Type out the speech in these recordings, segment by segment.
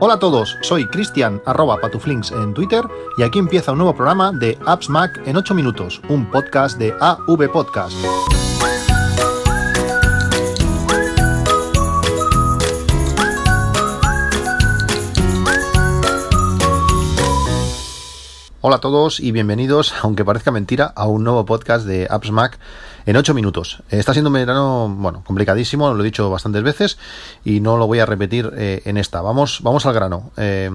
Hola a todos, soy Cristian arroba patuflinks en Twitter y aquí empieza un nuevo programa de Apps Mac en 8 minutos, un podcast de AV Podcast. Hola a todos y bienvenidos, aunque parezca mentira, a un nuevo podcast de Apps Mac en 8 minutos. Está siendo un verano, bueno, complicadísimo, lo he dicho bastantes veces y no lo voy a repetir eh, en esta. Vamos, vamos al grano. Eh,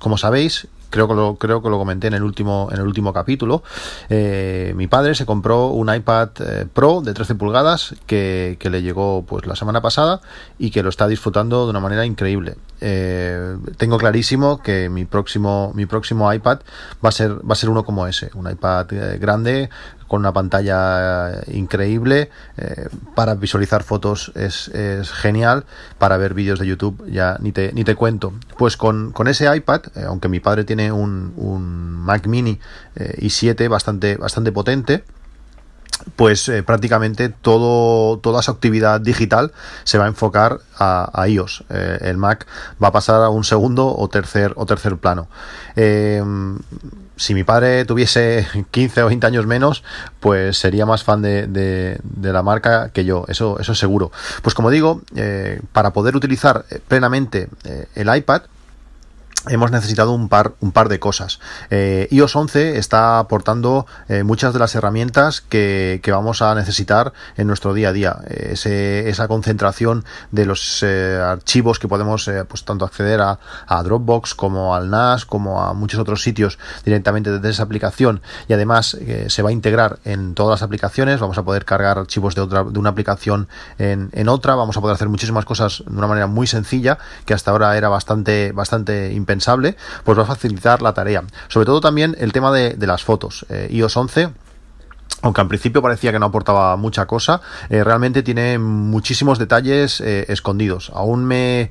como sabéis, creo que lo, creo que lo comenté en el último, en el último capítulo. Eh, mi padre se compró un iPad eh, Pro de 13 pulgadas que, le llegó pues la semana pasada y que lo está disfrutando de una manera increíble. Tengo clarísimo que mi próximo, mi próximo iPad va a ser, va a ser uno como ese, un iPad grande con una pantalla increíble para visualizar fotos es, genial para ver vídeos de YouTube ya ni te, ni te cuento. Pues con, con ese iPad aunque mi padre tiene un, Mac Mini eh, i7 bastante, bastante potente pues eh, prácticamente todo, toda su actividad digital se va a enfocar a, iOS. Eh, el Mac va a pasar a un segundo o tercer, o tercer plano. si mi padre tuviese 15 o 20 años menos, pues sería más fan de, de, la marca que yo, eso, eso es seguro. Pues como digo, para poder utilizar plenamente el iPad, hemos necesitado un par, un par de cosas. Eh, iOS 11 está aportando eh, muchas de las herramientas que, vamos a necesitar en nuestro día a día. esa concentración de los eh, archivos que podemos pues tanto acceder a, Dropbox como al NAS como a muchos otros sitios directamente desde esa aplicación y además se va a integrar en todas las aplicaciones. Vamos a poder cargar archivos de, otra, de una aplicación en, en otra. Vamos a poder hacer muchísimas cosas de una manera muy sencilla que hasta ahora era bastante, bastante impensable, pues va a facilitar la tarea. Sobre todo también el tema de, las fotos. Eh, iOS 11 aunque al principio parecía que no aportaba mucha cosa, eh, realmente tiene muchísimos detalles eh, escondidos. Aún me,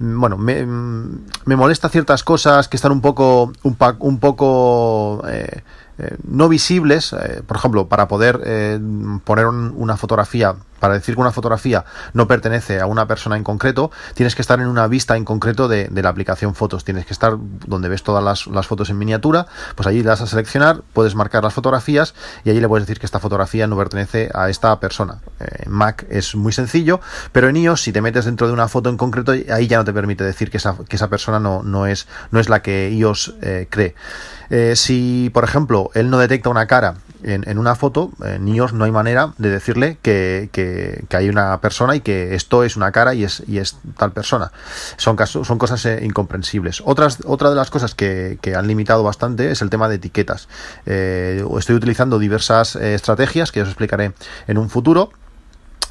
bueno, me, molesta ciertas cosas que están un poco, un poco no visibles. por ejemplo, para poder poner una fotografía para decir que una fotografía no pertenece a una persona en concreto, tienes que estar en una vista en concreto de, la aplicación fotos. Tienes que estar donde ves todas las, fotos en miniatura, pues allí le das a seleccionar, puedes marcar las fotografías y allí le puedes decir que esta fotografía no pertenece a esta persona. Eh, en Mac es muy sencillo, pero en iOS, si te metes dentro de una foto en concreto, ahí ya no te permite decir que esa, persona no, no, es, no es la que iOS eh, cree. Eh, si, por ejemplo, él no detecta una cara en, una foto, en iOS no hay manera de decirle que, hay una persona y que esto es una cara y es, y es tal persona. Son, casos, son cosas eh, incomprensibles. Otras, otra de las cosas que, han limitado bastante es el tema de etiquetas. Eh, estoy utilizando diversas estrategias que os explicaré en un futuro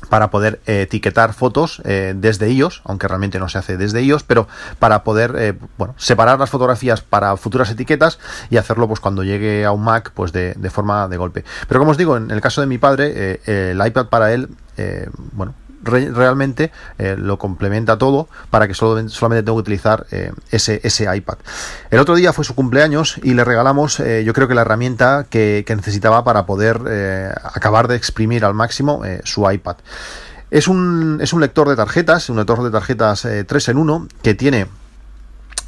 para poder eh, etiquetar fotos eh, desde iOS, aunque realmente no se hace desde iOS, pero para poder eh, bueno, separar las fotografías para futuras etiquetas y hacerlo pues cuando llegue a un Mac pues de, de forma de golpe. Pero como os digo, en el caso de mi padre, el iPad para él, bueno, realmente eh, lo complementa todo para que solo, solamente tengo que utilizar eh, ese, ese iPad. El otro día fue su cumpleaños y le regalamos eh, yo creo que la herramienta que, necesitaba para poder acabar de exprimir al máximo su iPad. Es un, es un lector de tarjetas, un lector de tarjetas 3 en 1 que tiene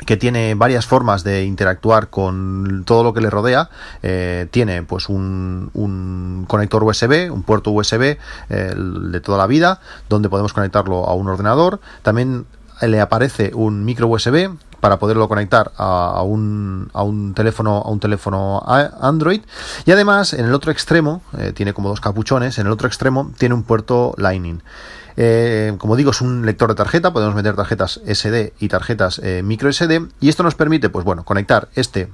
que tiene varias formas de interactuar con todo lo que le rodea. Eh, tiene pues un, un, conector USB, un puerto USB de toda la vida, donde podemos conectarlo a un ordenador. También le aparece un micro USB para poderlo conectar a, un, a un teléfono a un teléfono Android y además en el otro extremo eh, tiene como dos capuchones en el otro extremo tiene un puerto Lightning eh, como digo, es un lector de tarjeta, podemos meter tarjetas SD y tarjetas eh, micro SD y esto nos permite, pues bueno, conectar este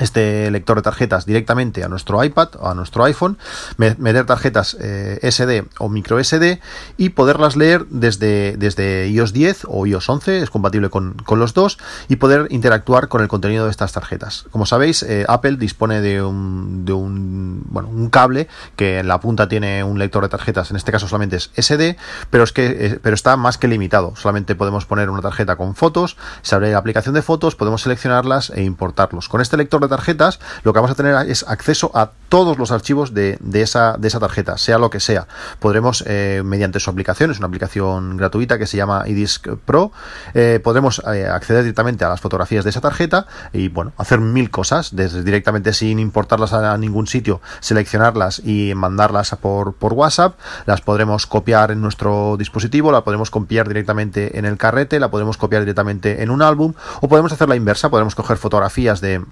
este lector de tarjetas directamente a nuestro iPad o a nuestro iPhone, meter tarjetas eh, SD o micro SD y poderlas leer desde, desde iOS 10 o iOS 11, es compatible con, los dos, y poder interactuar con el contenido de estas tarjetas. Como sabéis, eh, Apple dispone de un, de un, bueno, un cable que en la punta tiene un lector de tarjetas, en este caso solamente es SD, pero, es que, eh, pero está más que limitado. Solamente podemos poner una tarjeta con fotos, se abre la aplicación de fotos, podemos seleccionarlas e importarlos. Con este lector de tarjetas, lo que vamos a tener es acceso a todos los archivos de, esa, de esa tarjeta, sea lo que sea. Podremos, eh, mediante su aplicación, es una aplicación gratuita que se llama iDisk Pro, eh, podremos eh, acceder directamente a las fotografías de esa tarjeta y, bueno, hacer mil cosas, desde directamente sin importarlas a ningún sitio, seleccionarlas y mandarlas por, por WhatsApp, las podremos copiar en nuestro dispositivo, la podemos copiar directamente en el carrete, la podemos copiar directamente en un álbum o podemos hacer la inversa, podemos coger fotografías de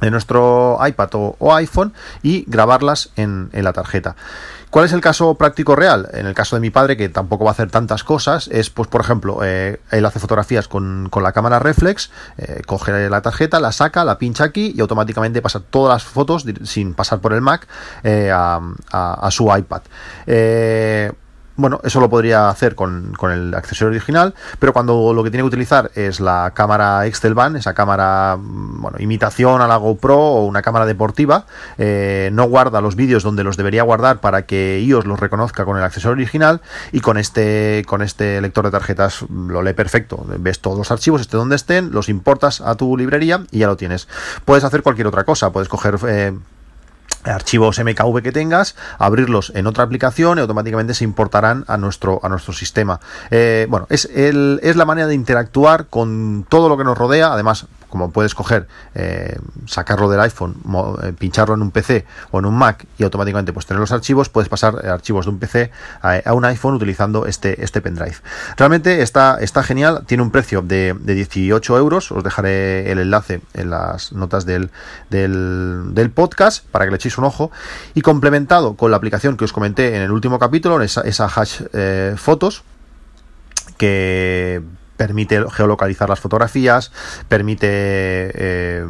de nuestro iPad o, iPhone y grabarlas en, la tarjeta. ¿Cuál es el caso práctico real? En el caso de mi padre, que tampoco va a hacer tantas cosas, es, pues, por ejemplo, eh, él hace fotografías con, la cámara reflex, eh, coge la tarjeta, la saca, la pincha aquí y automáticamente pasa todas las fotos sin pasar por el Mac eh, a, a, su iPad. Bueno, eso lo podría hacer con, el accesorio original, pero cuando lo que tiene que utilizar es la cámara Van, esa cámara, mm, bueno, imitación a la GoPro o una cámara deportiva, eh, no guarda los vídeos donde los debería guardar para que iOS los reconozca con el accesorio original y con este, con este lector de tarjetas lo lee perfecto. Ves todos los archivos, esté donde estén, los importas a tu librería y ya lo tienes. Puedes hacer cualquier otra cosa, puedes coger... Eh, archivos MKV que tengas, abrirlos en otra aplicación y automáticamente se importarán a nuestro, a nuestro sistema. Eh, bueno, es, el, es la manera de interactuar con todo lo que nos rodea, además como puedes coger, eh, sacarlo del iPhone, eh, pincharlo en un PC o en un Mac y automáticamente pues tener los archivos, puedes pasar archivos de un PC a, un iPhone utilizando este, este pendrive. Realmente está, está genial, tiene un precio de, 18 euros, os dejaré el enlace en las notas del, del, podcast para que le echéis un ojo y complementado con la aplicación que os comenté en el último capítulo, esa, esa hash eh, fotos que permite geolocalizar las fotografías, permite eh,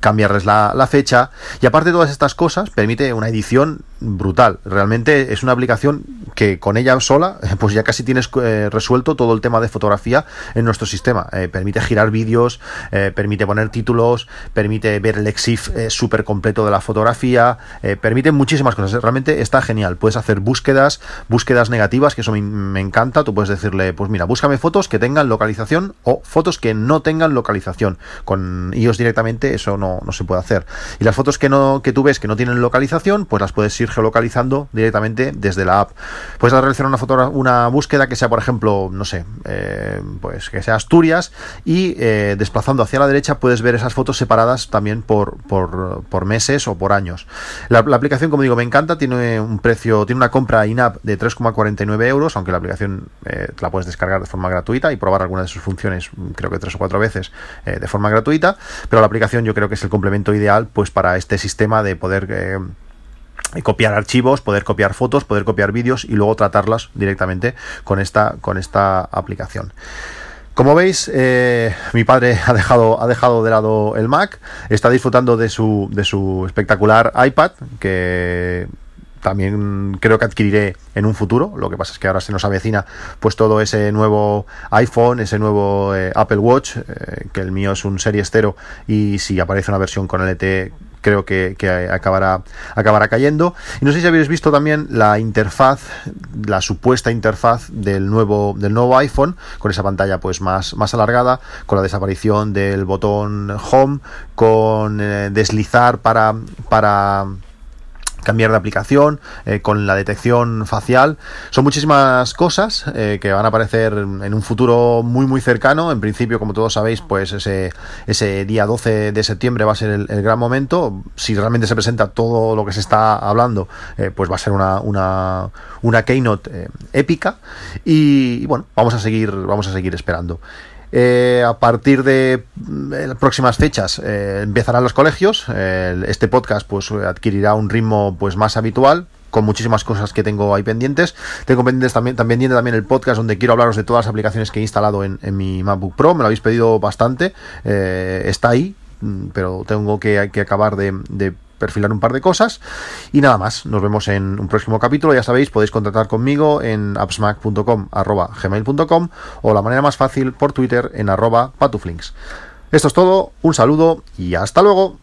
cambiarles la, la, fecha y aparte de todas estas cosas permite una edición brutal. Realmente es una aplicación que con ella sola, pues ya casi tienes eh, resuelto todo el tema de fotografía en nuestro sistema. Eh, permite girar vídeos, eh, permite poner títulos, permite ver el EXIF súper completo de la fotografía, permite muchísimas cosas. Realmente está genial. Puedes hacer búsquedas, búsquedas negativas, que eso me, encanta. Tú puedes decirle, pues mira, búscame fotos que tengan localización o fotos que no tengan localización. Con iOS directamente eso no, no se puede hacer. Y las fotos que no que tú ves que no tienen localización, pues las puedes ir geolocalizando directamente desde la app. Puedes realizar una, foto, una búsqueda que sea, por ejemplo, no sé, eh, pues que sea Asturias y eh, desplazando hacia la derecha puedes ver esas fotos separadas también por, por, meses o por años. La, aplicación, como digo, me encanta, tiene un precio, tiene una compra in-app de 3,49 euros, aunque la aplicación eh, la puedes descargar de forma gratuita y probar alguna de sus funciones, creo que tres o cuatro veces de forma gratuita, pero la aplicación yo creo que es el complemento ideal pues para este sistema de poder copiar archivos, poder copiar fotos, poder copiar vídeos y luego tratarlas directamente con esta, con esta aplicación. Como veis, eh, mi padre ha dejado, ha dejado de lado el Mac, está disfrutando de su, de su espectacular iPad, que también creo que adquiriré en un futuro. Lo que pasa es que ahora se nos avecina pues todo ese nuevo iPhone, ese nuevo eh, Apple Watch, eh, que el mío es un Serie Estero y si aparece una versión con LTE creo que, acabará, acabará cayendo. Y no sé si habéis visto también la interfaz, la supuesta interfaz del nuevo, del nuevo iPhone, con esa pantalla pues más, más alargada, con la desaparición del botón Home, con eh, deslizar para, para cambiar de aplicación, eh, con la detección facial. Son muchísimas cosas eh, que van a aparecer en un futuro muy muy cercano. En principio, como todos sabéis, pues ese, ese día 12 de septiembre va a ser el, gran momento. Si realmente se presenta todo lo que se está hablando, eh, pues va a ser una, una, una keynote épica. Y, y, bueno, vamos a seguir, vamos a seguir esperando. Eh, a partir de mm, próximas fechas eh, empezarán los colegios. este podcast pues adquirirá un ritmo pues más habitual con muchísimas cosas que tengo ahí pendientes. Tengo pendientes también, también también el podcast donde quiero hablaros de todas las aplicaciones que he instalado en, mi MacBook Pro. Me lo habéis pedido bastante. Eh, está ahí, mm, pero tengo que, que acabar de perfilar un par de cosas. Y nada más, nos vemos en un próximo capítulo. Ya sabéis, podéis contactar conmigo en appsmac.com gmail.com o la manera más fácil por Twitter en arroba patuflinks. Esto es todo, un saludo y hasta luego.